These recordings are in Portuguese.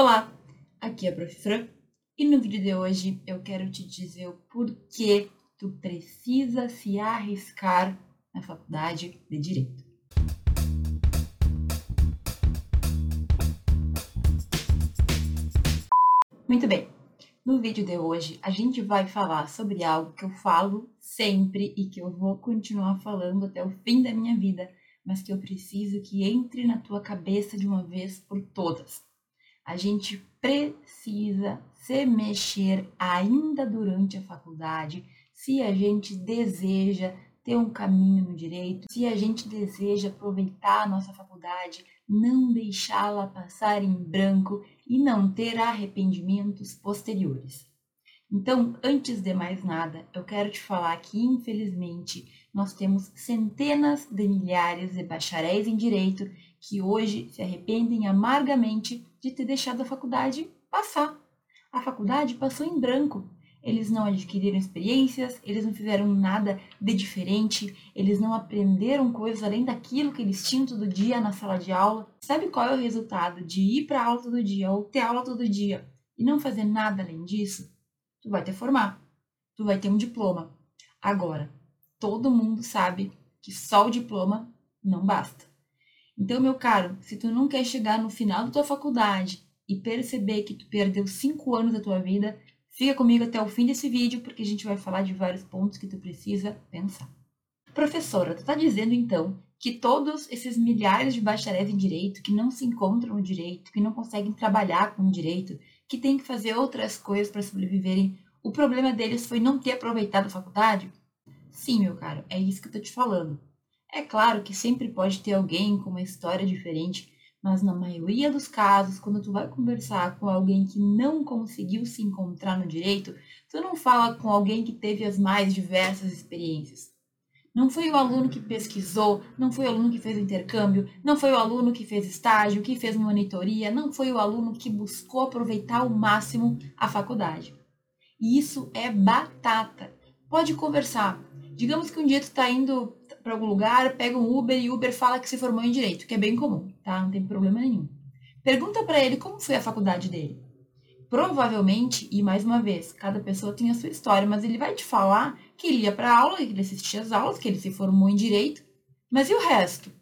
Olá, aqui é a Prof. Fran e no vídeo de hoje eu quero te dizer o porquê tu precisa se arriscar na faculdade de Direito. Muito bem, no vídeo de hoje a gente vai falar sobre algo que eu falo sempre e que eu vou continuar falando até o fim da minha vida, mas que eu preciso que entre na tua cabeça de uma vez por todas. A gente precisa se mexer ainda durante a faculdade se a gente deseja ter um caminho no direito, se a gente deseja aproveitar a nossa faculdade, não deixá-la passar em branco e não ter arrependimentos posteriores. Então, antes de mais nada, eu quero te falar que, infelizmente, nós temos centenas de milhares de bacharéis em direito que hoje se arrependem amargamente de ter deixado a faculdade passar. A faculdade passou em branco. Eles não adquiriram experiências, eles não fizeram nada de diferente, eles não aprenderam coisas além daquilo que eles tinham todo dia na sala de aula. Sabe qual é o resultado de ir para aula todo dia ou ter aula todo dia e não fazer nada além disso? tu vai te formar, tu vai ter um diploma. Agora, todo mundo sabe que só o diploma não basta. Então, meu caro, se tu não quer chegar no final da tua faculdade e perceber que tu perdeu cinco anos da tua vida, fica comigo até o fim desse vídeo, porque a gente vai falar de vários pontos que tu precisa pensar. Professora, tu está dizendo então que todos esses milhares de bacharéis em direito que não se encontram no direito, que não conseguem trabalhar com o direito, que têm que fazer outras coisas para sobreviverem. O problema deles foi não ter aproveitado a faculdade? Sim, meu caro, é isso que eu tô te falando. É claro que sempre pode ter alguém com uma história diferente, mas na maioria dos casos, quando tu vai conversar com alguém que não conseguiu se encontrar no direito, tu não fala com alguém que teve as mais diversas experiências. Não foi o aluno que pesquisou, não foi o aluno que fez o intercâmbio, não foi o aluno que fez estágio, que fez monitoria, não foi o aluno que buscou aproveitar ao máximo a faculdade. E isso é batata. Pode conversar. Digamos que um dia tu está indo para algum lugar, pega um Uber e o Uber fala que se formou em direito, que é bem comum, tá? Não tem problema nenhum. Pergunta para ele como foi a faculdade dele. Provavelmente, e mais uma vez, cada pessoa tem a sua história, mas ele vai te falar que ele ia para aula, que ele assistia às aulas, que ele se formou em direito. Mas e o resto?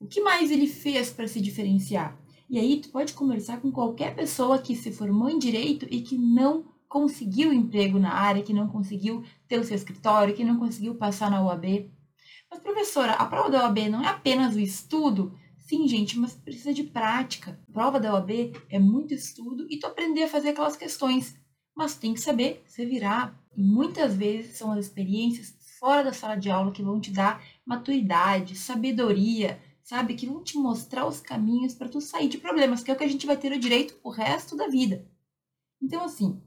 O que mais ele fez para se diferenciar? E aí tu pode conversar com qualquer pessoa que se formou em direito e que não conseguiu emprego na área, que não conseguiu ter o seu escritório, que não conseguiu passar na UAB. Mas professora, a prova da UAB não é apenas o estudo Sim, gente, mas precisa de prática. A prova da OAB é muito estudo e tu aprender a fazer aquelas questões. Mas tem que saber se virar. E muitas vezes são as experiências fora da sala de aula que vão te dar maturidade, sabedoria, sabe? Que vão te mostrar os caminhos para tu sair de problemas, que é o que a gente vai ter o direito o resto da vida. Então, assim,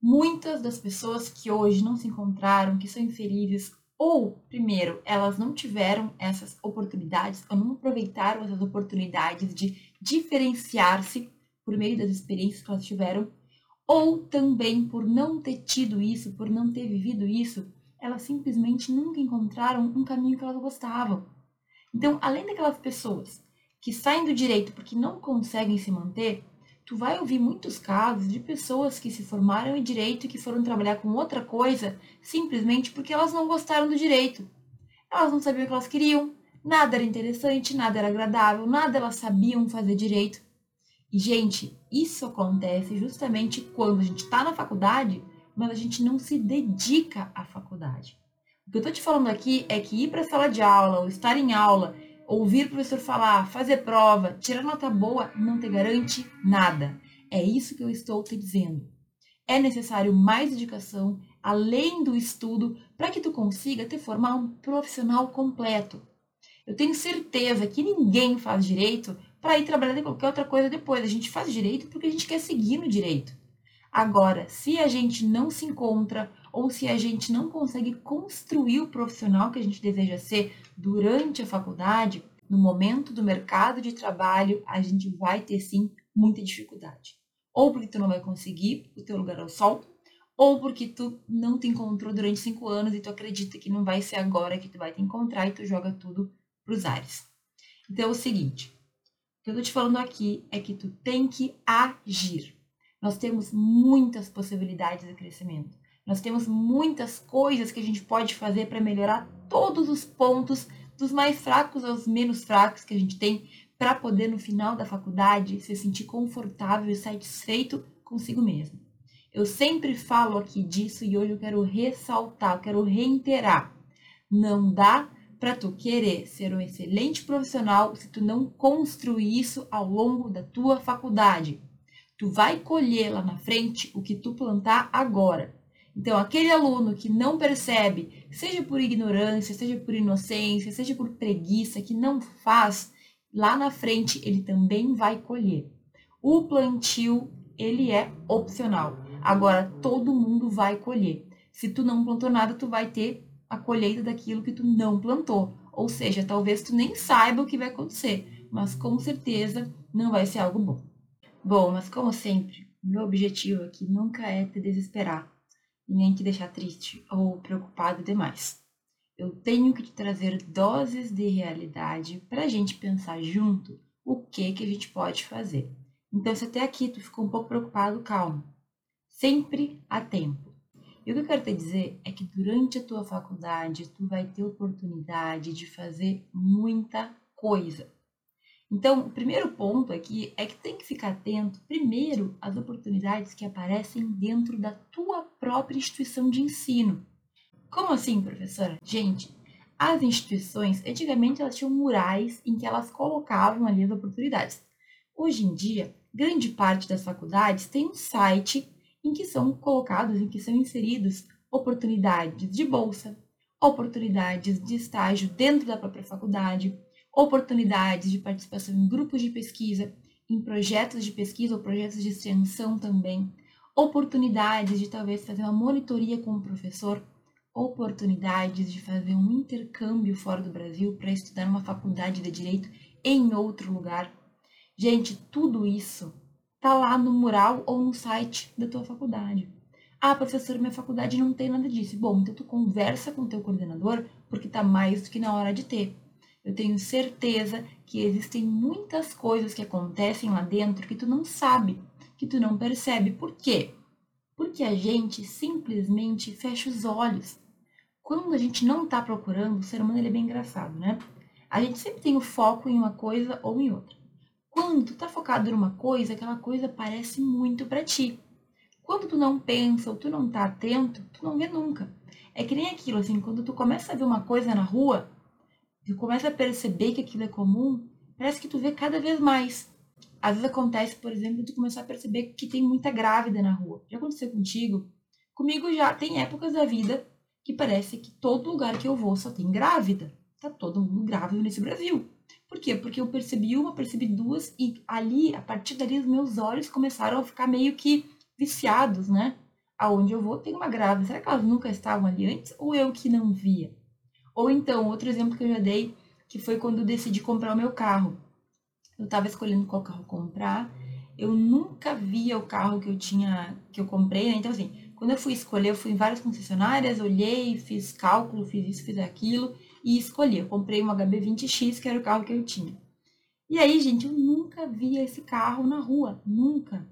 muitas das pessoas que hoje não se encontraram, que são infelizes, ou, primeiro, elas não tiveram essas oportunidades, ou não aproveitaram essas oportunidades de diferenciar-se por meio das experiências que elas tiveram, ou também por não ter tido isso, por não ter vivido isso, elas simplesmente nunca encontraram um caminho que elas gostavam. Então, além daquelas pessoas que saem do direito porque não conseguem se manter, tu vai ouvir muitos casos de pessoas que se formaram em direito e que foram trabalhar com outra coisa simplesmente porque elas não gostaram do direito. Elas não sabiam o que elas queriam, nada era interessante, nada era agradável, nada elas sabiam fazer direito. E, gente, isso acontece justamente quando a gente está na faculdade, mas a gente não se dedica à faculdade. O que eu estou te falando aqui é que ir para a sala de aula ou estar em aula Ouvir o professor falar, fazer prova, tirar nota boa não te garante nada. É isso que eu estou te dizendo. É necessário mais dedicação, além do estudo, para que tu consiga te formar um profissional completo. Eu tenho certeza que ninguém faz direito para ir trabalhar em qualquer outra coisa depois. A gente faz direito porque a gente quer seguir no direito. Agora, se a gente não se encontra ou se a gente não consegue construir o profissional que a gente deseja ser durante a faculdade, no momento do mercado de trabalho, a gente vai ter sim muita dificuldade. Ou porque tu não vai conseguir o teu lugar ao sol, ou porque tu não te encontrou durante cinco anos e tu acredita que não vai ser agora que tu vai te encontrar e tu joga tudo para os ares. Então é o seguinte, O que eu tô te falando aqui é que tu tem que agir. Nós temos muitas possibilidades de crescimento. Nós temos muitas coisas que a gente pode fazer para melhorar todos os pontos, dos mais fracos aos menos fracos que a gente tem, para poder no final da faculdade se sentir confortável e satisfeito consigo mesmo. Eu sempre falo aqui disso e hoje eu quero ressaltar, eu quero reiterar. Não dá para tu querer ser um excelente profissional se tu não construir isso ao longo da tua faculdade. Tu vai colher lá na frente o que tu plantar agora. Então, aquele aluno que não percebe, seja por ignorância, seja por inocência, seja por preguiça, que não faz, lá na frente ele também vai colher. O plantio, ele é opcional. Agora, todo mundo vai colher. Se tu não plantou nada, tu vai ter a colheita daquilo que tu não plantou. Ou seja, talvez tu nem saiba o que vai acontecer, mas com certeza não vai ser algo bom. Bom, mas como sempre, meu objetivo aqui nunca é te desesperar e nem te deixar triste ou preocupado demais. Eu tenho que te trazer doses de realidade para a gente pensar junto o que que a gente pode fazer. Então, se até aqui tu ficou um pouco preocupado, calma. Sempre há tempo. E o que eu quero te dizer é que durante a tua faculdade tu vai ter oportunidade de fazer muita coisa. Então, o primeiro ponto aqui é que tem que ficar atento, primeiro, às oportunidades que aparecem dentro da tua própria instituição de ensino. Como assim, professora? Gente, as instituições, antigamente elas tinham murais em que elas colocavam ali as oportunidades. Hoje em dia, grande parte das faculdades tem um site em que são colocados, em que são inseridos oportunidades de bolsa, oportunidades de estágio dentro da própria faculdade, oportunidades de participação em grupos de pesquisa, em projetos de pesquisa ou projetos de extensão também, oportunidades de talvez fazer uma monitoria com o professor, oportunidades de fazer um intercâmbio fora do Brasil para estudar numa faculdade de direito em outro lugar. Gente, tudo isso tá lá no mural ou no site da tua faculdade. Ah, professor, minha faculdade não tem nada disso. Bom, então tu conversa com o teu coordenador, porque tá mais do que na hora de ter. Eu tenho certeza que existem muitas coisas que acontecem lá dentro que tu não sabe, que tu não percebe. Por quê? Porque a gente simplesmente fecha os olhos. Quando a gente não está procurando, o ser humano ele é bem engraçado, né? A gente sempre tem o foco em uma coisa ou em outra. Quando tu tá focado numa coisa, aquela coisa parece muito para ti. Quando tu não pensa ou tu não tá atento, tu não vê nunca. É que nem aquilo, assim, quando tu começa a ver uma coisa na rua, tu começa a perceber que aquilo é comum, parece que tu vê cada vez mais. Às vezes acontece, por exemplo, tu começar a perceber que tem muita grávida na rua. Já aconteceu contigo? Comigo já tem épocas da vida que parece que todo lugar que eu vou só tem grávida. Tá todo mundo grávido nesse Brasil. Por quê? Porque eu percebi uma, percebi duas, e ali, a partir dali, os meus olhos começaram a ficar meio que viciados, né? Aonde eu vou, tem uma grávida. Será que elas nunca estavam ali antes? Ou eu que não via? Ou então, outro exemplo que eu já dei, que foi quando eu decidi comprar o meu carro. Eu estava escolhendo qual carro comprar. Eu nunca via o carro que eu tinha, que eu comprei, né? Então, assim, quando eu fui escolher, eu fui em várias concessionárias, olhei, fiz cálculo, fiz isso, fiz aquilo e escolhi. Eu comprei um HB20X, que era o carro que eu tinha. E aí, gente, eu nunca via esse carro na rua, nunca.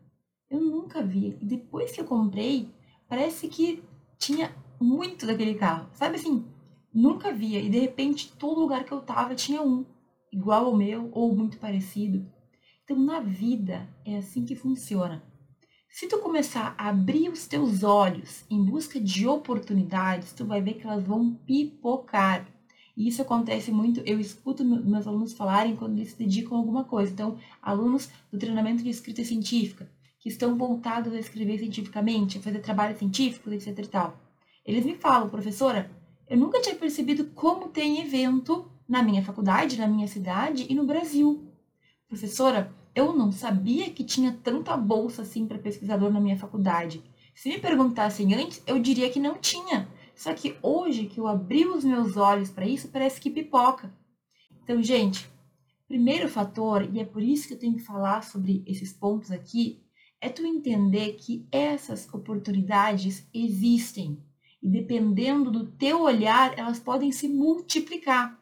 Eu nunca via. E depois que eu comprei, parece que tinha muito daquele carro. Sabe assim, nunca via. E de repente, todo lugar que eu tava tinha um, igual ao meu ou muito parecido. Então, na vida, é assim que funciona. Se tu começar a abrir os teus olhos em busca de oportunidades, tu vai ver que elas vão pipocar. E isso acontece muito, eu escuto meus alunos falarem quando eles se dedicam a alguma coisa. Então, alunos do treinamento de escrita científica, que estão voltados a escrever cientificamente, a fazer trabalhos científicos, etc e tal. Eles me falam, professora, eu nunca tinha percebido como tem evento na minha faculdade, na minha cidade e no Brasil. Professora, eu não sabia que tinha tanta bolsa assim para pesquisador na minha faculdade. Se me perguntassem antes, eu diria que não tinha. Só que hoje que eu abri os meus olhos para isso, parece que pipoca. Então, gente, primeiro fator, e é por isso que eu tenho que falar sobre esses pontos aqui, é tu entender que essas oportunidades existem. E dependendo do teu olhar, elas podem se multiplicar.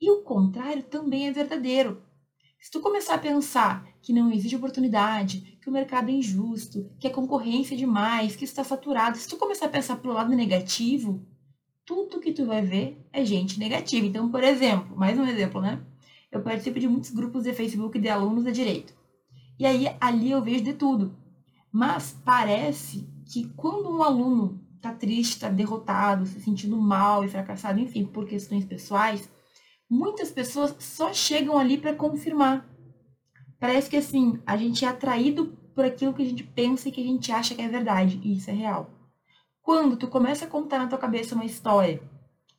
E o contrário também é verdadeiro. Se tu começar a pensar que não existe oportunidade, que o mercado é injusto, que a concorrência é demais, que está saturado, se tu começar a pensar pelo lado negativo, tudo que tu vai ver é gente negativa. Então, por exemplo, mais um exemplo, né? Eu participo de muitos grupos de Facebook de alunos de direito. E aí ali eu vejo de tudo. Mas parece que quando um aluno está triste, está derrotado, se sentindo mal e fracassado, enfim, por questões pessoais, muitas pessoas só chegam ali para confirmar. Parece que assim, a gente é atraído por aquilo que a gente pensa e que a gente acha que é verdade, e isso é real. Quando tu começa a contar na tua cabeça uma história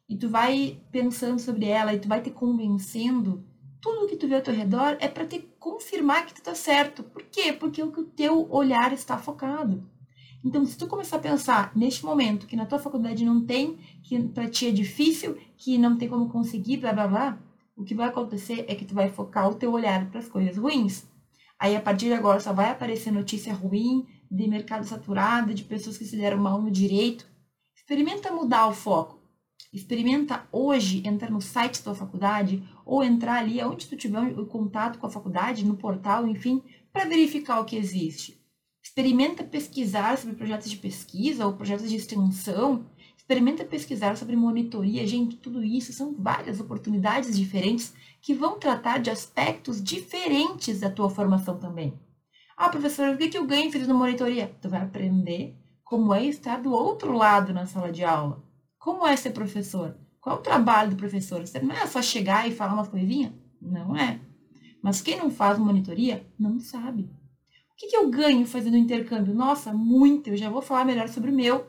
e tu vai pensando sobre ela e tu vai te convencendo, tudo que tu vê ao teu redor é para te confirmar que tu tá certo. Por quê? Porque o que o teu olhar está focado. Então, se tu começar a pensar neste momento que na tua faculdade não tem, que para ti é difícil, que não tem como conseguir, blá blá blá, o que vai acontecer é que tu vai focar o teu olhar para as coisas ruins. Aí a partir de agora só vai aparecer notícia ruim, de mercado saturado, de pessoas que se deram mal no direito. Experimenta mudar o foco. Experimenta hoje entrar no site da tua faculdade ou entrar ali onde tu tiver o contato com a faculdade, no portal, enfim, para verificar o que existe. Experimenta pesquisar sobre projetos de pesquisa ou projetos de extensão. Experimenta pesquisar sobre monitoria. Gente, tudo isso são várias oportunidades diferentes que vão tratar de aspectos diferentes da tua formação também. Ah, professor, o que eu ganho fazendo monitoria? Tu vai aprender como é estar do outro lado na sala de aula. Como é ser professor? Qual é o trabalho do professor? Você não é só chegar e falar uma coisinha? Não é. Mas quem não faz monitoria não sabe. Que, que eu ganho fazendo intercâmbio? Nossa, muito. Eu já vou falar melhor sobre o meu.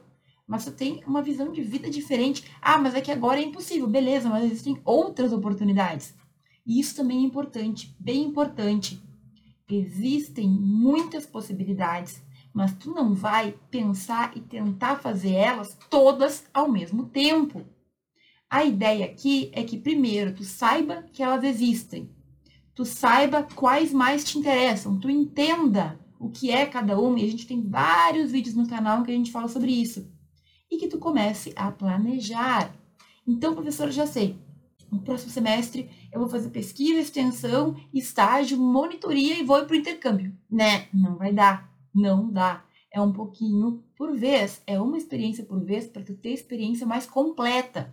Mas tu tem uma visão de vida diferente. Ah, mas é que agora é impossível. Beleza, mas existem outras oportunidades. E isso também é importante, bem importante. Existem muitas possibilidades, mas tu não vai pensar e tentar fazer elas todas ao mesmo tempo. A ideia aqui é que primeiro tu saiba que elas existem. Tu saiba quais mais te interessam, tu entenda o que é cada uma, e a gente tem vários vídeos no canal que a gente fala sobre isso. E que tu comece a planejar. Então, professor, já sei, no próximo semestre eu vou fazer pesquisa, extensão, estágio, monitoria e vou para o intercâmbio. Né? Não vai dar. Não dá. É um pouquinho por vez. É uma experiência por vez para tu ter experiência mais completa.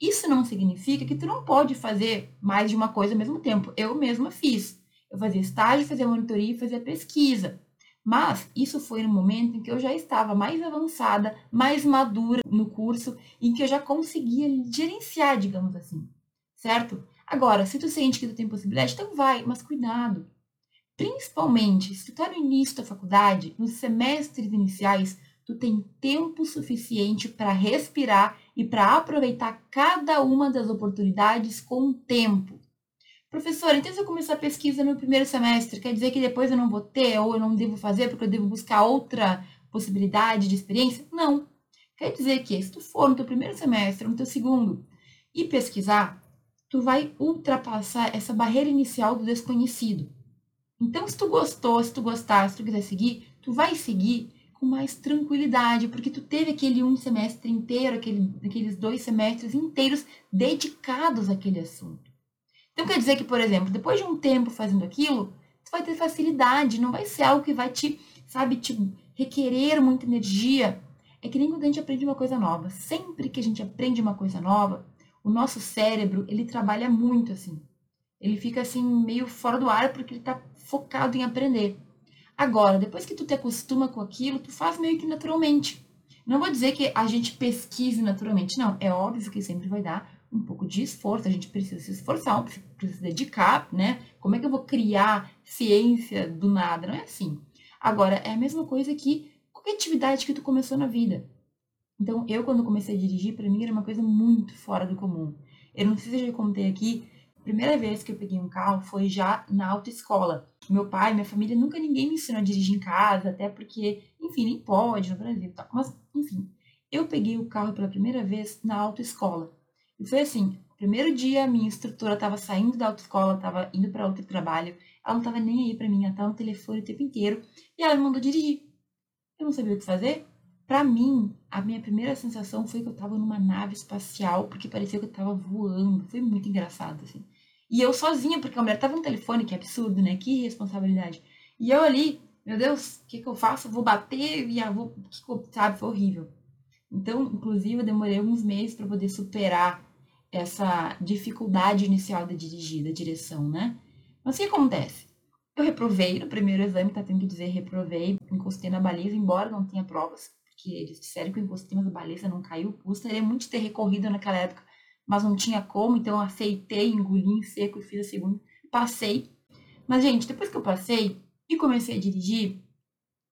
Isso não significa que tu não pode fazer mais de uma coisa ao mesmo tempo. Eu mesma fiz. Eu fazia estágio, fazia monitoria e fazia pesquisa. Mas isso foi no momento em que eu já estava mais avançada, mais madura no curso, em que eu já conseguia gerenciar, digamos assim. Certo? Agora, se tu sente que tu tem possibilidade, então vai, mas cuidado. Principalmente, se tu tá no início da faculdade, nos semestres iniciais, tu tem tempo suficiente para respirar e para aproveitar cada uma das oportunidades com o tempo. Professor, então se eu começar a pesquisa no primeiro semestre, quer dizer que depois eu não vou ter ou eu não devo fazer porque eu devo buscar outra possibilidade de experiência? Não. Quer dizer que se tu for no teu primeiro semestre, no teu segundo, e pesquisar, tu vai ultrapassar essa barreira inicial do desconhecido. Então, se tu gostou, se tu gostar, se tu quiser seguir, tu vai seguir com mais tranquilidade, porque tu teve aquele um semestre inteiro, aquele, aqueles dois semestres inteiros dedicados àquele assunto. Então quer dizer que, por exemplo, depois de um tempo fazendo aquilo, tu vai ter facilidade, não vai ser algo que vai te, sabe, te requerer muita energia. É que nem quando a gente aprende uma coisa nova. Sempre que a gente aprende uma coisa nova, o nosso cérebro, ele trabalha muito assim. Ele fica assim meio fora do ar porque ele está focado em aprender. Agora, depois que tu te acostuma com aquilo, tu faz meio que naturalmente. Não vou dizer que a gente pesquise naturalmente, não. É óbvio que sempre vai dar um pouco de esforço, a gente precisa se esforçar, precisa se dedicar, né? Como é que eu vou criar ciência do nada? Não é assim. Agora, é a mesma coisa que qualquer atividade que tu começou na vida. Então, eu, quando comecei a dirigir, para mim era uma coisa muito fora do comum. Eu não sei se eu já contei aqui, a primeira vez que eu peguei um carro foi já na autoescola. Meu pai, minha família, nunca ninguém me ensinou a dirigir em casa, até porque, enfim, nem pode no Brasil. Tá? Mas, enfim, eu peguei o carro pela primeira vez na autoescola. E foi assim, primeiro dia minha instrutora estava saindo da autoescola, estava indo para outro trabalho, ela não estava nem aí para mim, ela estava no telefone o tempo inteiro, e ela me mandou dirigir. Eu não sabia o que fazer. Para mim, a minha primeira sensação foi que eu estava numa nave espacial, porque parecia que eu estava voando. Foi muito engraçado, assim. E eu sozinha, porque a mulher tava no telefone, que absurdo, né? Que responsabilidade. E eu ali, meu Deus, o que, que eu faço? vou bater e vou. Sabe, foi horrível. Então, inclusive, eu demorei uns meses para poder superar essa dificuldade inicial da dirigir, da direção, né? Mas o que acontece? Eu reprovei no primeiro exame, tá tendo que dizer reprovei, encostei na baliza, embora não tenha provas, porque eles disseram que eu encostei, mas a baliza não caiu. Gostaria muito de ter recorrido naquela época, mas não tinha como, então aceitei, engoli em seco e fiz a segunda. Passei. Mas, gente, depois que eu passei e comecei a dirigir,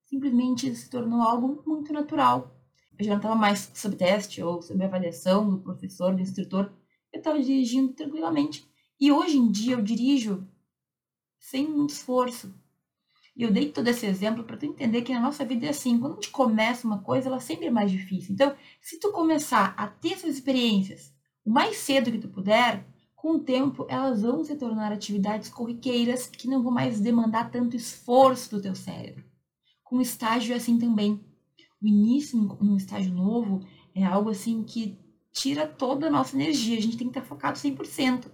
simplesmente se tornou algo muito natural. Eu já não estava mais sob teste ou sob avaliação do professor, do instrutor. Eu estava dirigindo tranquilamente. E hoje em dia eu dirijo sem muito esforço. E eu dei todo esse exemplo para tu entender que na nossa vida é assim, quando a gente começa uma coisa, ela sempre é mais difícil. Então, se tu começar a ter essas experiências o mais cedo que tu puder, com o tempo elas vão se tornar atividades corriqueiras que não vão mais demandar tanto esforço do teu cérebro. Com estágio é assim também. O início num estágio novo é algo assim que tira toda a nossa energia, a gente tem que estar focado 100%.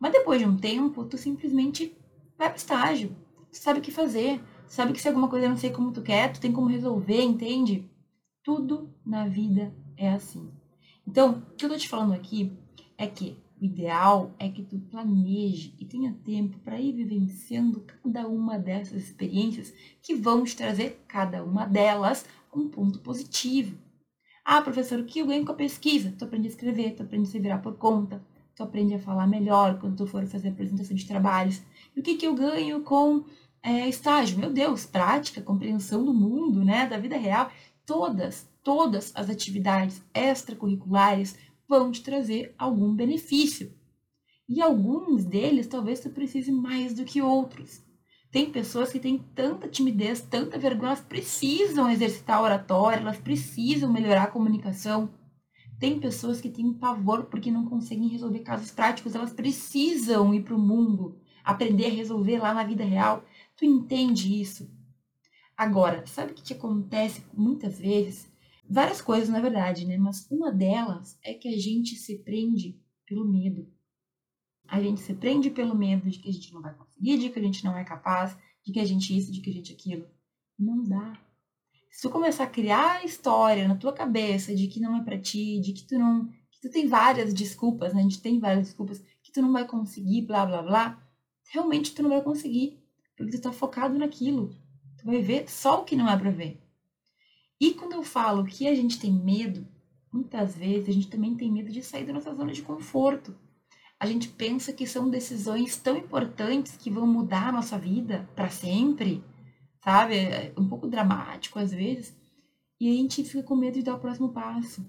Mas depois de um tempo, tu simplesmente vai para o estágio. Tu sabe o que fazer. sabe que se alguma coisa não sei como tu quer, tu tem como resolver, entende? Tudo na vida é assim. Então, o que eu tô te falando aqui é que o ideal é que tu planeje e tenha tempo para ir vivenciando cada uma dessas experiências que vão te trazer cada uma delas um ponto positivo. Ah, professor, o que eu ganho com a pesquisa? Tu aprende a escrever, tu aprende a se virar por conta, tu aprende a falar melhor quando tu for fazer apresentação de trabalhos. E o que, que eu ganho com é, estágio? Meu Deus, prática, compreensão do mundo, né, da vida real. Todas, todas as atividades extracurriculares vão te trazer algum benefício. E alguns deles talvez tu precise mais do que outros. Tem pessoas que têm tanta timidez, tanta vergonha, elas precisam exercitar a oratória, elas precisam melhorar a comunicação. Tem pessoas que têm pavor porque não conseguem resolver casos práticos, elas precisam ir para o mundo, aprender a resolver lá na vida real. Tu entende isso? Agora, sabe o que, que acontece muitas vezes? Várias coisas, na verdade, né? Mas uma delas é que a gente se prende pelo medo. A gente se prende pelo medo de que a gente não vai conseguir, de que a gente não é capaz, de que a gente isso, de que a gente aquilo. Não dá. Se tu começar a criar a história na tua cabeça de que não é para ti, de que tu não, que tu tem várias desculpas, né? A gente tem várias desculpas que tu não vai conseguir, blá blá blá, realmente tu não vai conseguir, porque tu tá focado naquilo. Tu vai ver só o que não é para ver. E quando eu falo que a gente tem medo, muitas vezes a gente também tem medo de sair da nossa zona de conforto. A gente pensa que são decisões tão importantes que vão mudar a nossa vida para sempre, sabe? É um pouco dramático às vezes. E a gente fica com medo de dar o próximo passo.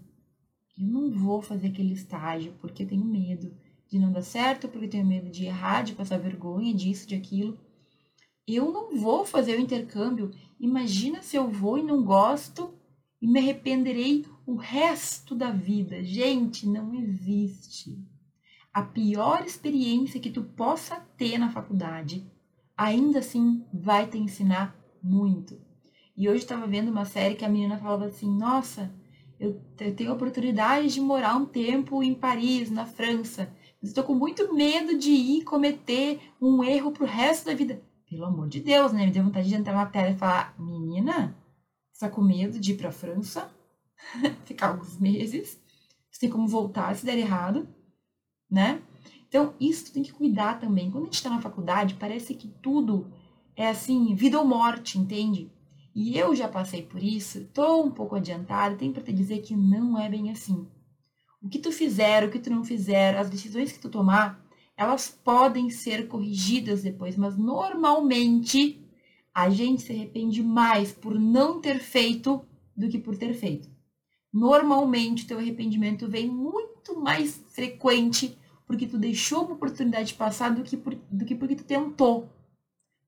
Eu não vou fazer aquele estágio porque eu tenho medo de não dar certo, porque eu tenho medo de errar, de passar vergonha disso, de aquilo. Eu não vou fazer o intercâmbio. Imagina se eu vou e não gosto e me arrependerei o resto da vida. Gente, não existe. A pior experiência que tu possa ter na faculdade, ainda assim vai te ensinar muito. E hoje estava vendo uma série que a menina falava assim: Nossa, eu tenho a oportunidade de morar um tempo em Paris, na França. Estou com muito medo de ir cometer um erro pro resto da vida. Pelo amor de Deus, né? Me deu vontade de entrar na tela e falar: Menina, você tá com medo de ir pra França? Ficar alguns meses? Você tem como voltar se der errado, né? Então, isso tem que cuidar também. Quando a gente tá na faculdade, parece que tudo é assim, vida ou morte, entende? E eu já passei por isso, tô um pouco adiantada, tenho para te dizer que não é bem assim. O que tu fizer, o que tu não fizer, as decisões que tu tomar, elas podem ser corrigidas depois, mas normalmente a gente se arrepende mais por não ter feito do que por ter feito. Normalmente o teu arrependimento vem muito mais frequente porque tu deixou uma oportunidade passar do que, por, do que porque tu tentou.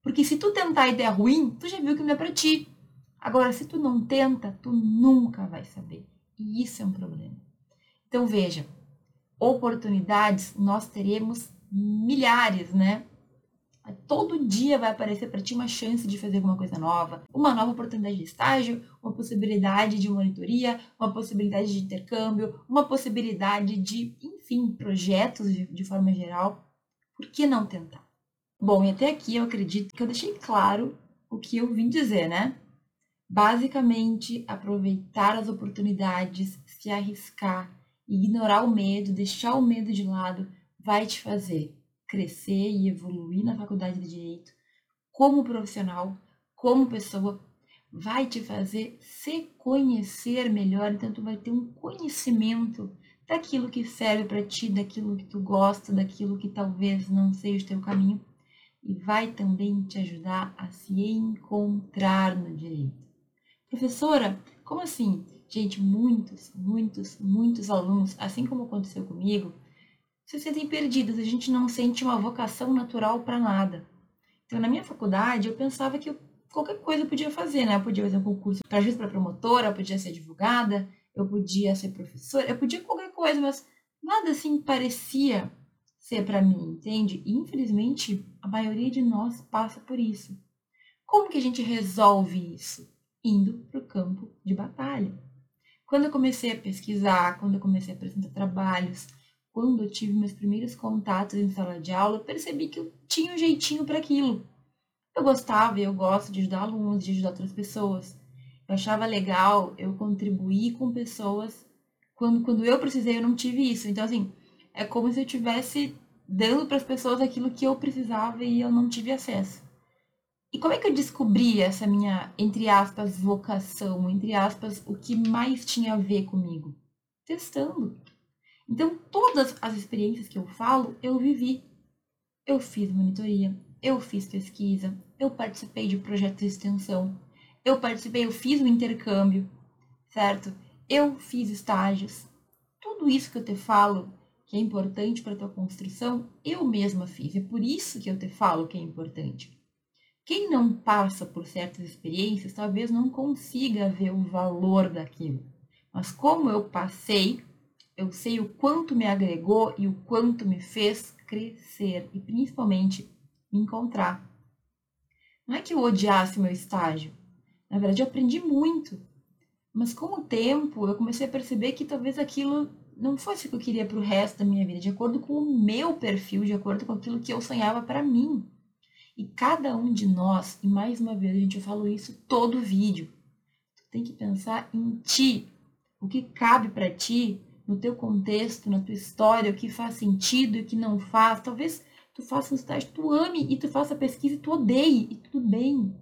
Porque se tu tentar e der ruim, tu já viu que não é para ti. Agora, se tu não tenta, tu nunca vai saber. E isso é um problema. Então veja, oportunidades nós teremos milhares, né? Todo dia vai aparecer para ti uma chance de fazer alguma coisa nova, uma nova oportunidade de estágio, uma possibilidade de monitoria, uma possibilidade de intercâmbio, uma possibilidade de, enfim, projetos de, de forma geral. Por que não tentar? Bom, e até aqui eu acredito que eu deixei claro o que eu vim dizer, né? Basicamente, aproveitar as oportunidades, se arriscar, ignorar o medo, deixar o medo de lado, vai te fazer crescer e evoluir na faculdade de direito como profissional, como pessoa, vai te fazer se conhecer melhor, então tu vai ter um conhecimento daquilo que serve para ti, daquilo que tu gosta, daquilo que talvez não seja o teu caminho e vai também te ajudar a se encontrar no direito. Professora, como assim? Gente, muitos, muitos, muitos alunos, assim como aconteceu comigo, se sentem perdidos, a gente não sente uma vocação natural para nada. Então, na minha faculdade, eu pensava que qualquer coisa eu podia fazer, né? Eu podia fazer um concurso para juiz para promotora, eu podia ser advogada, eu podia ser professora, eu podia qualquer coisa, mas nada assim parecia ser para mim, entende? E, infelizmente, a maioria de nós passa por isso. Como que a gente resolve isso? Indo para o campo de batalha. Quando eu comecei a pesquisar, quando eu comecei a apresentar trabalhos, quando eu tive meus primeiros contatos em sala de aula, eu percebi que eu tinha um jeitinho para aquilo. Eu gostava e eu gosto de ajudar alunos, de ajudar outras pessoas. Eu achava legal eu contribuir com pessoas quando, quando eu precisei, eu não tive isso. Então, assim, é como se eu tivesse dando para as pessoas aquilo que eu precisava e eu não tive acesso. E como é que eu descobri essa minha, entre aspas, vocação, entre aspas, o que mais tinha a ver comigo? Testando. Então, todas as experiências que eu falo, eu vivi. Eu fiz monitoria, eu fiz pesquisa, eu participei de projetos de extensão, eu participei, eu fiz um intercâmbio, certo? Eu fiz estágios. Tudo isso que eu te falo, que é importante para a tua construção, eu mesma fiz. É por isso que eu te falo que é importante. Quem não passa por certas experiências talvez não consiga ver o valor daquilo. Mas como eu passei, eu sei o quanto me agregou e o quanto me fez crescer e principalmente me encontrar. Não é que eu odiasse meu estágio. Na verdade, eu aprendi muito. Mas com o tempo, eu comecei a perceber que talvez aquilo não fosse o que eu queria para o resto da minha vida, de acordo com o meu perfil, de acordo com aquilo que eu sonhava para mim. E cada um de nós, e mais uma vez a gente fala isso todo vídeo, tem que pensar em ti, o que cabe para ti, no teu contexto, na tua história, o que faz sentido e o que não faz. Talvez tu faça um estágio, tu ame e tu faça pesquisa e tu odeie, e tudo bem.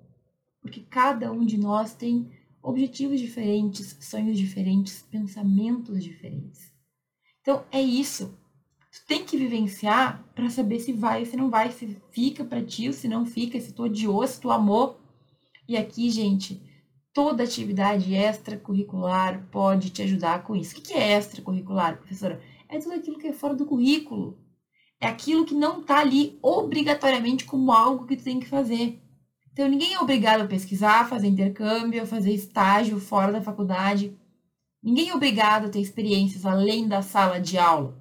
Porque cada um de nós tem objetivos diferentes, sonhos diferentes, pensamentos diferentes. Então é isso. Tu tem que vivenciar para saber se vai ou se não vai, se fica para ti ou se não fica, se tu odiou, se tu amou. E aqui, gente, toda atividade extracurricular pode te ajudar com isso. O que é extracurricular, professora? É tudo aquilo que é fora do currículo. É aquilo que não está ali obrigatoriamente como algo que tu tem que fazer. Então, ninguém é obrigado a pesquisar, fazer intercâmbio, fazer estágio fora da faculdade. Ninguém é obrigado a ter experiências além da sala de aula.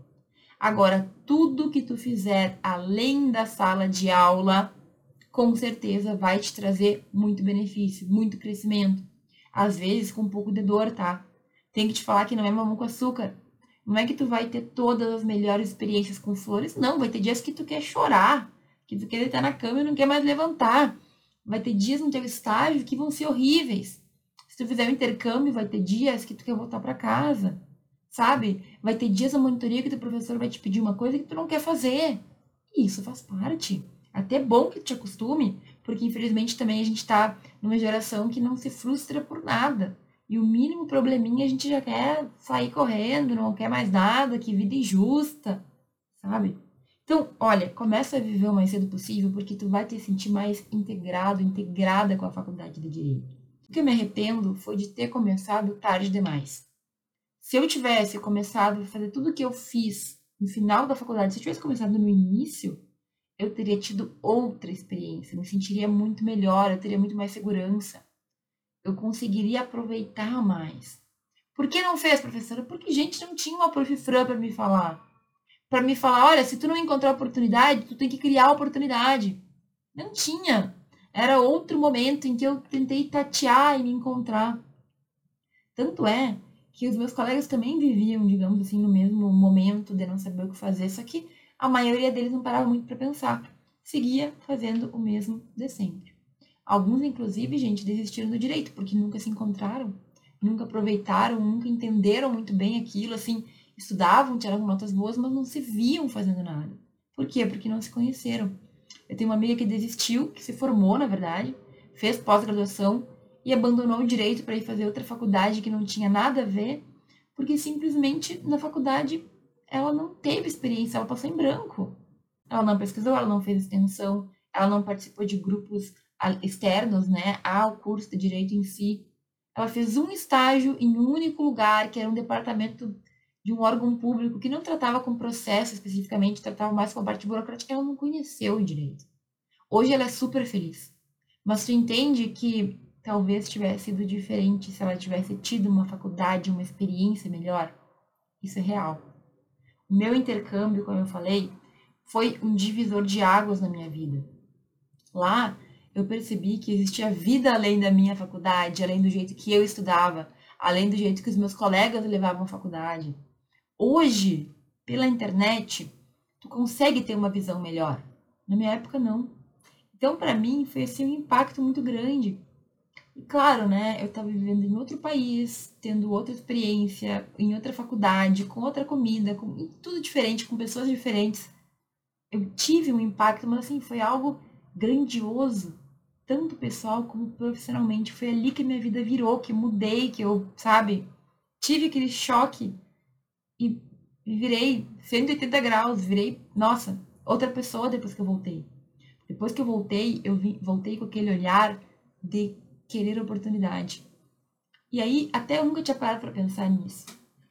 Agora, tudo que tu fizer além da sala de aula, com certeza vai te trazer muito benefício, muito crescimento. Às vezes com um pouco de dor, tá? Tem que te falar que não é mamão com açúcar. Não é que tu vai ter todas as melhores experiências com flores, não. Vai ter dias que tu quer chorar, que tu quer deitar na cama e não quer mais levantar. Vai ter dias no teu estágio que vão ser horríveis. Se tu fizer um intercâmbio, vai ter dias que tu quer voltar para casa, sabe? Vai ter dias na monitoria que teu professor vai te pedir uma coisa que tu não quer fazer. E isso faz parte. Até bom que te acostume, porque infelizmente também a gente está numa geração que não se frustra por nada. E o mínimo probleminha a gente já quer sair correndo, não quer mais nada, que vida injusta, sabe? Então, olha, começa a viver o mais cedo possível, porque tu vai te sentir mais integrado, integrada com a faculdade de Direito. O que eu me arrependo foi de ter começado tarde demais. Se eu tivesse começado a fazer tudo o que eu fiz no final da faculdade, se eu tivesse começado no início, eu teria tido outra experiência, me sentiria muito melhor, eu teria muito mais segurança. Eu conseguiria aproveitar mais. Por que não fez, professora? Porque, gente, não tinha uma prof. Fran para me falar. Para me falar, olha, se tu não encontrar oportunidade, tu tem que criar oportunidade. Não tinha. Era outro momento em que eu tentei tatear e me encontrar. Tanto é que os meus colegas também viviam, digamos assim, no mesmo momento de não saber o que fazer, só que a maioria deles não parava muito para pensar. Seguia fazendo o mesmo de sempre. Alguns, inclusive, gente, desistiram do direito, porque nunca se encontraram, nunca aproveitaram, nunca entenderam muito bem aquilo, assim, estudavam, tiravam notas boas, mas não se viam fazendo nada. Por quê? Porque não se conheceram. Eu tenho uma amiga que desistiu, que se formou, na verdade, fez pós-graduação e abandonou o direito para ir fazer outra faculdade que não tinha nada a ver, porque simplesmente na faculdade ela não teve experiência, ela passou em branco. Ela não pesquisou, ela não fez extensão, ela não participou de grupos externos, né, ao curso de direito em si. Ela fez um estágio em um único lugar, que era um departamento de um órgão público que não tratava com processo especificamente, tratava mais com a parte burocrática, ela não conheceu o direito. Hoje ela é super feliz. Mas tu entende que talvez tivesse sido diferente se ela tivesse tido uma faculdade, uma experiência melhor? Isso é real. Meu intercâmbio, como eu falei, foi um divisor de águas na minha vida. Lá, eu percebi que existia vida além da minha faculdade, além do jeito que eu estudava, além do jeito que os meus colegas levavam a faculdade. Hoje, pela internet, tu consegue ter uma visão melhor. Na minha época, não. Então, para mim, foi assim um impacto muito grande. E claro, né, eu estava vivendo em outro país, tendo outra experiência, em outra faculdade, com outra comida, com tudo diferente, com pessoas diferentes. Eu tive um impacto, mas assim, foi algo grandioso, tanto pessoal como profissionalmente. Foi ali que minha vida virou, que mudei, que eu, sabe, tive aquele choque e virei 180 graus, virei, nossa, outra pessoa depois que eu voltei. Depois que eu voltei, eu vi, voltei com aquele olhar de querer oportunidade. E aí, até eu nunca tinha parado para pensar nisso.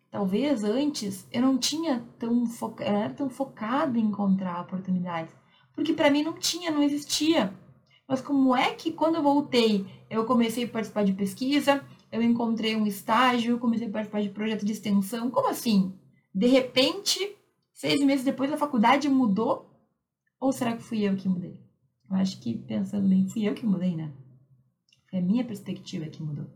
Talvez antes eu não tinha tão foca... eu era tão focada em encontrar oportunidades, porque para mim não tinha, não existia. Mas como é que quando eu voltei, eu comecei a participar de pesquisa, eu encontrei um estágio, comecei a participar de projeto de extensão. Como assim? De repente, seis meses depois, a faculdade mudou? Ou será que fui eu que mudei? Eu acho que, pensando bem, fui eu que mudei, né? A minha perspectiva que mudou.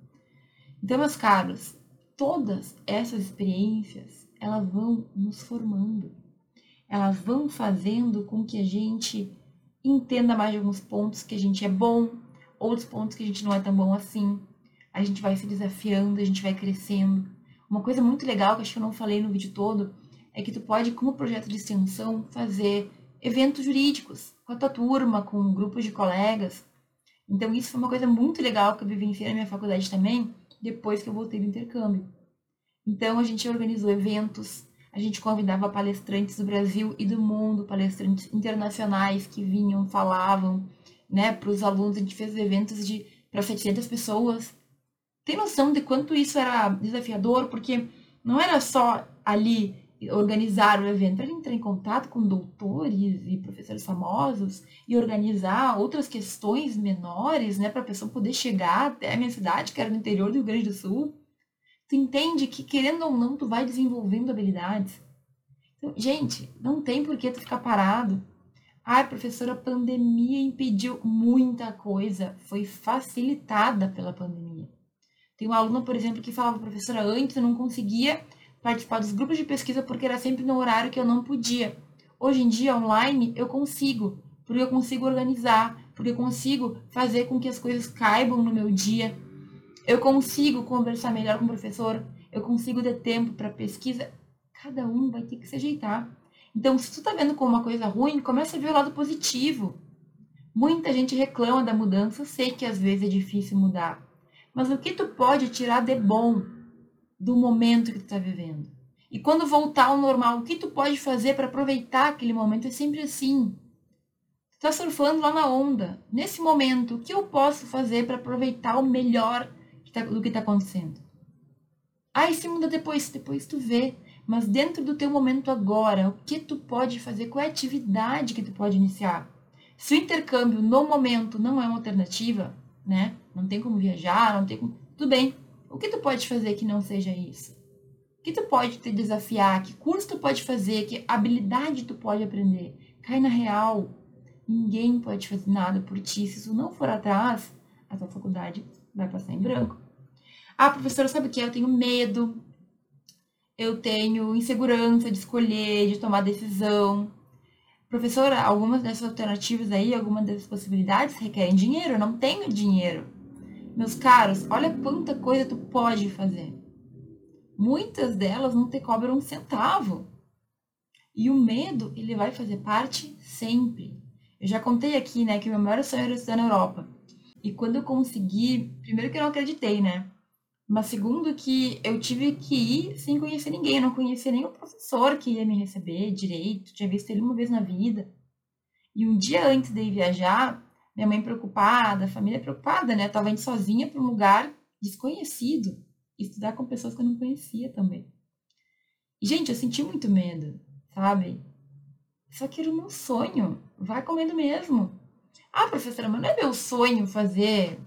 Então, meus caros, todas essas experiências, elas vão nos formando. Elas vão fazendo com que a gente entenda mais de alguns pontos que a gente é bom, outros pontos que a gente não é tão bom assim a gente vai se desafiando, a gente vai crescendo. Uma coisa muito legal que acho que eu não falei no vídeo todo é que tu pode, como projeto de extensão, fazer eventos jurídicos com a tua turma, com um grupo de colegas. Então isso foi uma coisa muito legal que eu vivenciei na minha faculdade também, depois que eu voltei do intercâmbio. Então a gente organizou eventos, a gente convidava palestrantes do Brasil e do mundo, palestrantes internacionais que vinham, falavam, né, para os alunos. A gente fez eventos de para 700 pessoas tem noção de quanto isso era desafiador? Porque não era só ali organizar o evento, era entrar em contato com doutores e professores famosos e organizar outras questões menores, né, para a pessoa poder chegar até a minha cidade, que era no interior do Rio Grande do Sul. Tu entende que, querendo ou não, tu vai desenvolvendo habilidades. Então, gente, não tem por que tu ficar parado. Ai, professora, a pandemia impediu muita coisa. Foi facilitada pela pandemia. Tem uma aluna, por exemplo, que falava, professora, antes eu não conseguia participar dos grupos de pesquisa porque era sempre no horário que eu não podia. Hoje em dia, online, eu consigo, porque eu consigo organizar, porque eu consigo fazer com que as coisas caibam no meu dia. Eu consigo conversar melhor com o professor, eu consigo ter tempo para pesquisa. Cada um vai ter que se ajeitar. Então, se tu tá vendo como uma coisa ruim, começa a ver o lado positivo. Muita gente reclama da mudança, eu sei que às vezes é difícil mudar. Mas o que tu pode tirar de bom do momento que tu está vivendo? E quando voltar ao normal, o que tu pode fazer para aproveitar aquele momento? É sempre assim. Tu tá surfando lá na onda. Nesse momento, o que eu posso fazer para aproveitar o melhor tá, do que está acontecendo? Ah, se muda depois. Depois tu vê. Mas dentro do teu momento agora, o que tu pode fazer? Qual é a atividade que tu pode iniciar? Se o intercâmbio no momento não é uma alternativa, né? Não tem como viajar, não tem como. Tudo bem. O que tu pode fazer que não seja isso? O que tu pode te desafiar? Que curso tu pode fazer? Que habilidade tu pode aprender? Cai na real. Ninguém pode fazer nada por ti. Se isso não for atrás, a tua faculdade vai passar em branco. Ah, professora, sabe o que? Eu tenho medo. Eu tenho insegurança de escolher, de tomar decisão. Professora, algumas dessas alternativas aí, algumas dessas possibilidades requerem dinheiro. Eu não tenho dinheiro. Meus caros, olha quanta coisa tu pode fazer. Muitas delas não te cobram um centavo. E o medo, ele vai fazer parte sempre. Eu já contei aqui, né, que meu maior sonho era estudar na Europa. E quando eu consegui, primeiro que eu não acreditei, né? Mas segundo que eu tive que ir sem conhecer ninguém, eu não conhecia nem o professor que ia me receber direito, tinha visto ele uma vez na vida. E um dia antes de ir viajar, minha mãe preocupada, a família preocupada, né? tava indo sozinha para um lugar desconhecido, estudar com pessoas que eu não conhecia também. E, gente, eu senti muito medo, sabe? Só que era o meu sonho. Vai comendo mesmo. Ah, professora, mas não é meu sonho fazer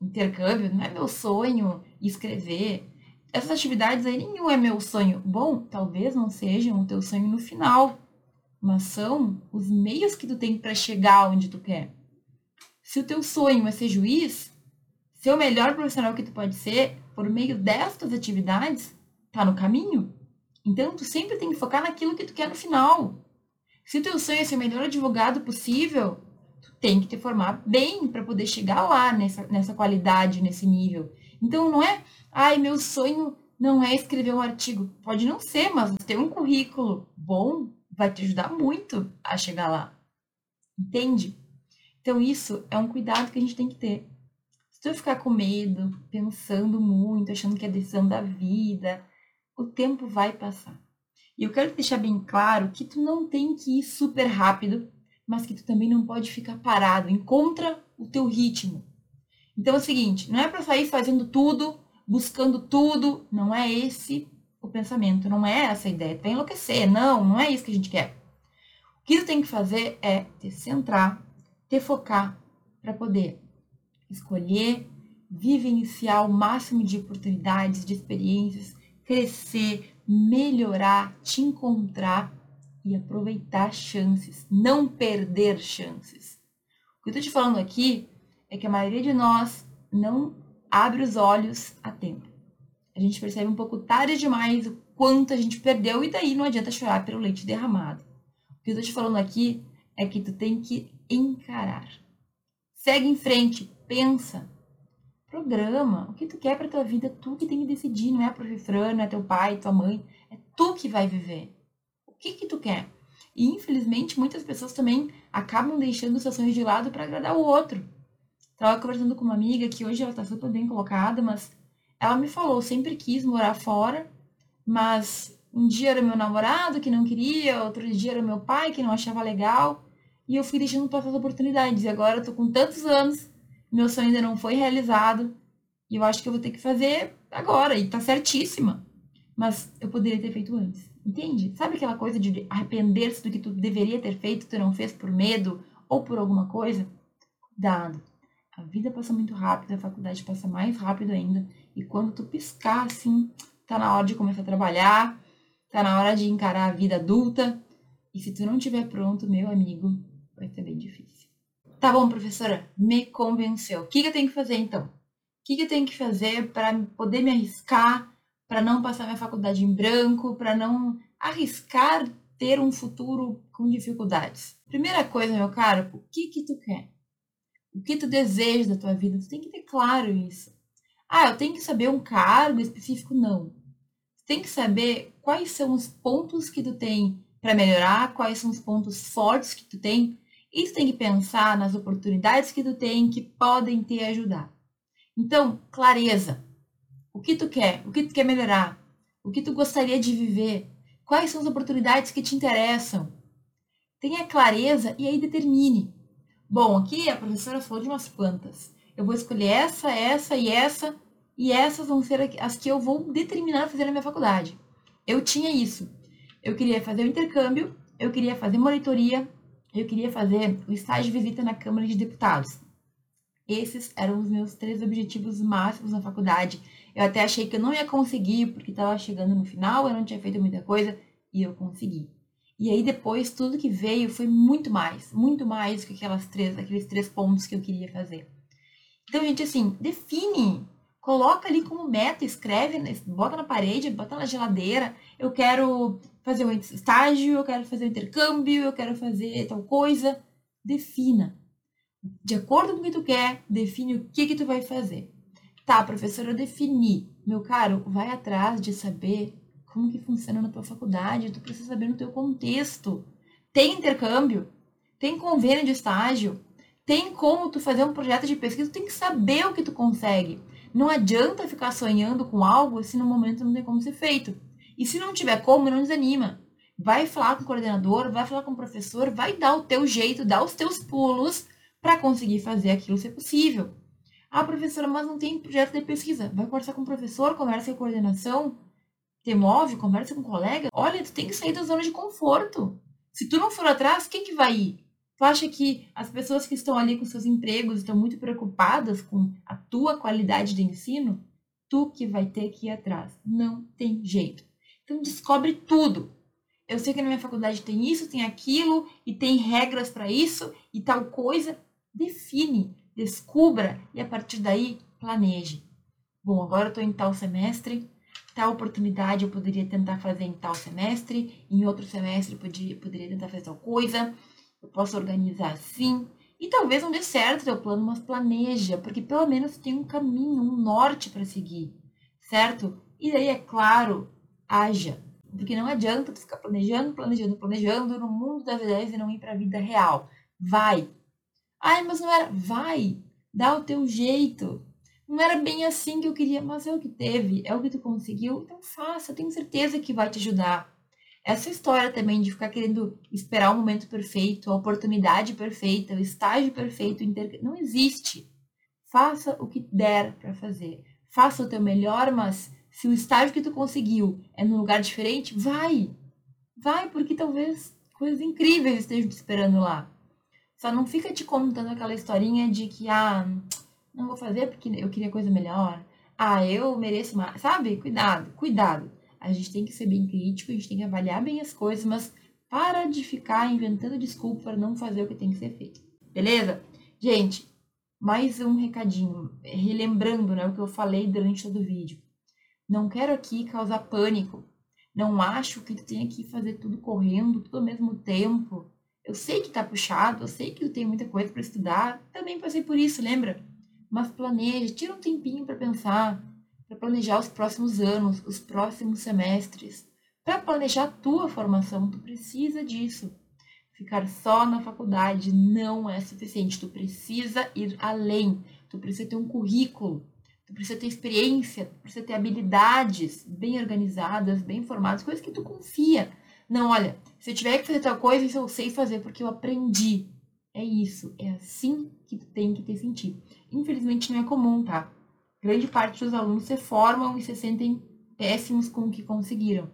intercâmbio, não é meu sonho escrever. Essas atividades aí nenhum é meu sonho. Bom, talvez não sejam o teu sonho no final, mas são os meios que tu tem para chegar onde tu quer. Se o teu sonho é ser juiz, ser o melhor profissional que tu pode ser por meio destas atividades, tá no caminho. Então tu sempre tem que focar naquilo que tu quer no final. Se o teu sonho é ser o melhor advogado possível, tem que te formar bem para poder chegar lá nessa, nessa qualidade, nesse nível. Então não é, ai, meu sonho não é escrever um artigo. Pode não ser, mas ter um currículo bom vai te ajudar muito a chegar lá. Entende? Então isso é um cuidado que a gente tem que ter. Se tu ficar com medo, pensando muito, achando que é decisão da vida, o tempo vai passar. E eu quero deixar bem claro que tu não tem que ir super rápido mas que tu também não pode ficar parado. Encontra o teu ritmo. Então é o seguinte, não é para sair fazendo tudo, buscando tudo, não é esse o pensamento, não é essa a ideia. Tu vai enlouquecer, não, não é isso que a gente quer. O que tu tem que fazer é te centrar, te focar para poder escolher, vivenciar o máximo de oportunidades, de experiências, crescer, melhorar, te encontrar e aproveitar chances, não perder chances. O que eu estou te falando aqui é que a maioria de nós não abre os olhos a tempo. A gente percebe um pouco tarde demais o quanto a gente perdeu e daí não adianta chorar pelo leite derramado. O que eu estou te falando aqui é que tu tem que encarar. Segue em frente, pensa, programa. O que tu quer para tua vida, tu que tem que decidir, não é a professora, não é teu pai, tua mãe, é tu que vai viver que, que tu quer? E infelizmente muitas pessoas também acabam deixando seus sonhos de lado para agradar o outro. Estava conversando com uma amiga que hoje ela está super bem colocada, mas ela me falou, sempre quis morar fora, mas um dia era meu namorado que não queria, outro dia era meu pai que não achava legal, e eu fui deixando passar as oportunidades. E agora eu tô com tantos anos, meu sonho ainda não foi realizado, e eu acho que eu vou ter que fazer agora, e tá certíssima. Mas eu poderia ter feito antes. Entende? Sabe aquela coisa de arrepender-se do que tu deveria ter feito, tu não fez por medo ou por alguma coisa? Cuidado. A vida passa muito rápido, a faculdade passa mais rápido ainda. E quando tu piscar assim, tá na hora de começar a trabalhar, tá na hora de encarar a vida adulta. E se tu não estiver pronto, meu amigo, vai ser bem difícil. Tá bom, professora, me convenceu. O que, que eu tenho que fazer então? O que, que eu tenho que fazer para poder me arriscar para não passar minha faculdade em branco, para não arriscar ter um futuro com dificuldades. Primeira coisa, meu caro, o que que tu quer? O que tu deseja da tua vida? Tu tem que ter claro isso. Ah, eu tenho que saber um cargo específico? Não. Tu tem que saber quais são os pontos que tu tem para melhorar, quais são os pontos fortes que tu tem. Tu tem que pensar nas oportunidades que tu tem que podem te ajudar. Então, clareza. O que tu quer? O que tu quer melhorar? O que tu gostaria de viver? Quais são as oportunidades que te interessam? Tenha clareza e aí determine. Bom, aqui a professora falou de umas quantas. Eu vou escolher essa, essa e essa, e essas vão ser as que eu vou determinar fazer na minha faculdade. Eu tinha isso. Eu queria fazer o intercâmbio, eu queria fazer monitoria, eu queria fazer o estágio de visita na Câmara de Deputados. Esses eram os meus três objetivos máximos na faculdade. Eu até achei que eu não ia conseguir, porque estava chegando no final, eu não tinha feito muita coisa, e eu consegui. E aí depois tudo que veio foi muito mais, muito mais do que aquelas três, aqueles três pontos que eu queria fazer. Então, gente, assim, define, coloca ali como meta, escreve, bota na parede, bota na geladeira. Eu quero fazer um estágio, eu quero fazer um intercâmbio, eu quero fazer tal coisa. Defina. De acordo com o que tu quer, define o que que tu vai fazer. Tá, professora, eu defini. Meu caro, vai atrás de saber como que funciona na tua faculdade, tu precisa saber no teu contexto. Tem intercâmbio, tem convênio de estágio, tem como tu fazer um projeto de pesquisa, tu tem que saber o que tu consegue. Não adianta ficar sonhando com algo se no momento não tem como ser feito. E se não tiver como, não desanima. Vai falar com o coordenador, vai falar com o professor, vai dar o teu jeito, dar os teus pulos para conseguir fazer aquilo ser possível. Ah, professora, mas não tem projeto de pesquisa. Vai conversar com o professor, conversa com a coordenação, te move, conversa com o colega. Olha, tu tem que sair da zona de conforto. Se tu não for atrás, quem que vai ir? Tu acha que as pessoas que estão ali com seus empregos estão muito preocupadas com a tua qualidade de ensino? Tu que vai ter que ir atrás. Não tem jeito. Então descobre tudo. Eu sei que na minha faculdade tem isso, tem aquilo, e tem regras para isso e tal coisa. Define descubra e a partir daí planeje. Bom, agora eu estou em tal semestre, tal oportunidade eu poderia tentar fazer em tal semestre, em outro semestre eu poderia, tentar fazer tal coisa, eu posso organizar assim. E talvez não dê certo teu plano, mas planeja, porque pelo menos tem um caminho, um norte para seguir, certo? E daí, é claro, haja. Porque não adianta tu ficar planejando, planejando, planejando no mundo das ideias e não ir para a vida real. Vai, Ai, mas não era. Vai, dá o teu jeito. Não era bem assim que eu queria, mas é o que teve, é o que tu conseguiu, então faça, tenho certeza que vai te ajudar. Essa história também de ficar querendo esperar o momento perfeito, a oportunidade perfeita, o estágio perfeito, não existe. Faça o que der para fazer. Faça o teu melhor, mas se o estágio que tu conseguiu é num lugar diferente, vai. Vai, porque talvez coisas incríveis estejam te esperando lá. Só não fica te contando aquela historinha de que, ah, não vou fazer porque eu queria coisa melhor. Ah, eu mereço mais. Sabe? Cuidado, cuidado. A gente tem que ser bem crítico, a gente tem que avaliar bem as coisas, mas para de ficar inventando desculpa para não fazer o que tem que ser feito. Beleza? Gente, mais um recadinho, relembrando né, o que eu falei durante todo o vídeo. Não quero aqui causar pânico. Não acho que tu tenha que fazer tudo correndo, tudo ao mesmo tempo. Eu sei que tá puxado, eu sei que eu tenho muita coisa para estudar, também passei por isso, lembra? Mas planeja, tira um tempinho para pensar, para planejar os próximos anos, os próximos semestres. Para planejar a tua formação, tu precisa disso. Ficar só na faculdade não é suficiente, tu precisa ir além, tu precisa ter um currículo, tu precisa ter experiência, tu precisa ter habilidades bem organizadas, bem formadas, coisas que tu confia não, olha, se eu tiver que fazer tal coisa, isso eu sei fazer porque eu aprendi. É isso, é assim que tem que ter sentido. Infelizmente não é comum, tá? Grande parte dos alunos se formam e se sentem péssimos com o que conseguiram.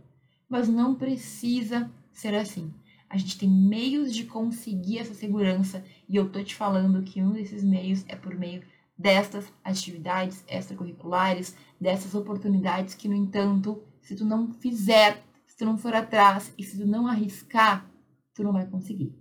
Mas não precisa ser assim. A gente tem meios de conseguir essa segurança e eu tô te falando que um desses meios é por meio destas atividades extracurriculares, dessas oportunidades que, no entanto, se tu não fizer tu não for atrás e se tu não arriscar, tu não vai conseguir.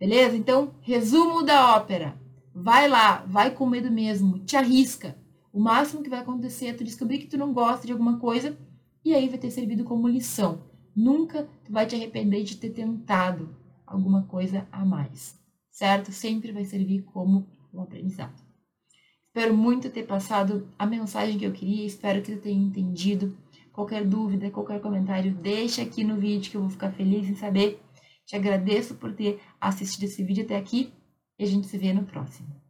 Beleza? Então, resumo da ópera. Vai lá, vai com medo mesmo, te arrisca. O máximo que vai acontecer é tu descobrir que tu não gosta de alguma coisa e aí vai ter servido como lição. Nunca tu vai te arrepender de ter tentado alguma coisa a mais, certo? Sempre vai servir como um aprendizado. Espero muito ter passado a mensagem que eu queria, espero que tu tenha entendido. Qualquer dúvida, qualquer comentário, deixa aqui no vídeo que eu vou ficar feliz em saber. Te agradeço por ter assistido esse vídeo até aqui e a gente se vê no próximo.